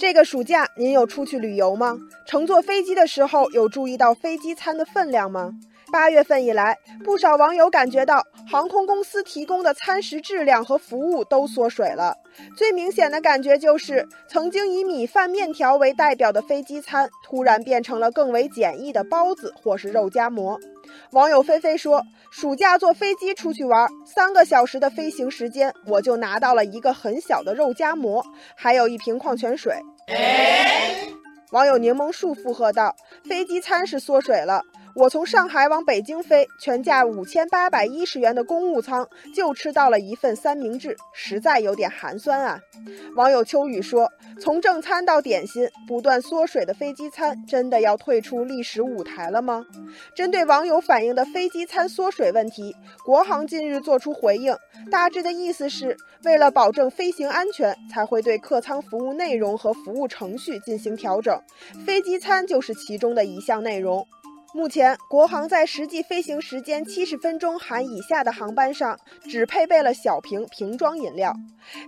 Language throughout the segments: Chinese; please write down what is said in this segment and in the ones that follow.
这个暑假您有出去旅游吗？乘坐飞机的时候有注意到飞机餐的分量吗？八月份以来，不少网友感觉到航空公司提供的餐食质量和服务都缩水了。最明显的感觉就是，曾经以米饭、面条为代表的飞机餐，突然变成了更为简易的包子或是肉夹馍。网友菲菲说：“暑假坐飞机出去玩，三个小时的飞行时间，我就拿到了一个很小的肉夹馍，还有一瓶矿泉水。”网友柠檬树附和道：“飞机餐是缩水了。”我从上海往北京飞，全价五千八百一十元的公务舱，就吃到了一份三明治，实在有点寒酸啊。网友秋雨说：“从正餐到点心，不断缩水的飞机餐，真的要退出历史舞台了吗？”针对网友反映的飞机餐缩水问题，国航近日作出回应，大致的意思是为了保证飞行安全，才会对客舱服务内容和服务程序进行调整，飞机餐就是其中的一项内容。目前，国航在实际飞行时间七十分钟含以下的航班上，只配备了小瓶瓶装饮料。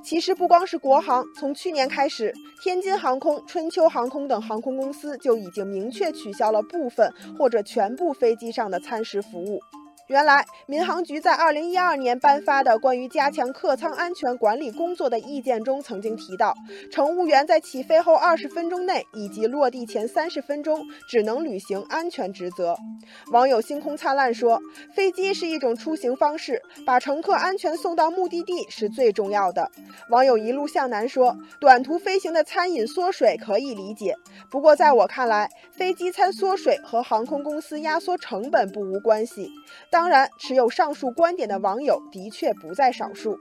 其实，不光是国航，从去年开始，天津航空、春秋航空等航空公司就已经明确取消了部分或者全部飞机上的餐食服务。原来，民航局在二零一二年颁发的关于加强客舱安全管理工作的意见中，曾经提到，乘务员在起飞后二十分钟内以及落地前三十分钟只能履行安全职责。网友星空灿烂说：“飞机是一种出行方式，把乘客安全送到目的地是最重要的。”网友一路向南说：“短途飞行的餐饮缩水可以理解，不过在我看来，飞机餐缩水和航空公司压缩成本不无关系。”当。然，持有上述观点的网友的确不在少数。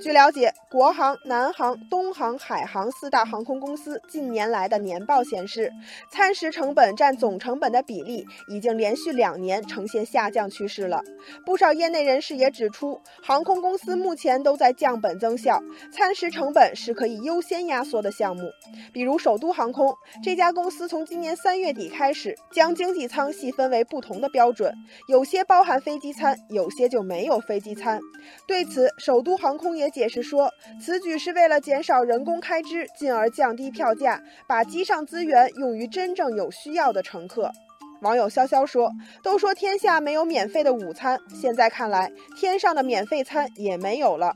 据了解，国航、南航、东航、海航四大航空公司近年来的年报显示，餐食成本占总成本的比例已经连续两年呈现下降趋势了。不少业内人士也指出，航空公司目前都在降本增效，餐食成本是可以优先压缩的项目。比如首都航空这家公司，从今年三月底开始，将经济舱细分为不同的标准，有些包含飞机餐，有些就没有飞机餐。对此，首都航空也。解释说，此举是为了减少人工开支，进而降低票价，把机上资源用于真正有需要的乘客。网友潇潇说：“都说天下没有免费的午餐，现在看来，天上的免费餐也没有了。”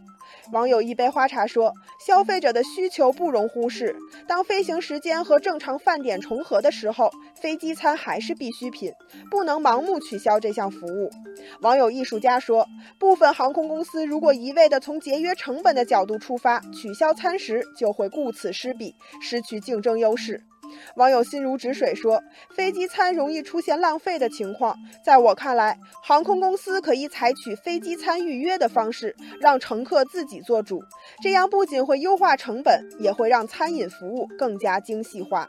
网友一杯花茶说：“消费者的需求不容忽视。当飞行时间和正常饭点重合的时候，飞机餐还是必需品，不能盲目取消这项服务。”网友艺术家说：“部分航空公司如果一味地从节约成本的角度出发，取消餐食，就会顾此失彼，失去竞争优势。”网友心如止水说：“飞机餐容易出现浪费的情况，在我看来，航空公司可以采取飞机餐预约的方式，让乘客自己做主，这样不仅会优化成本，也会让餐饮服务更加精细化。”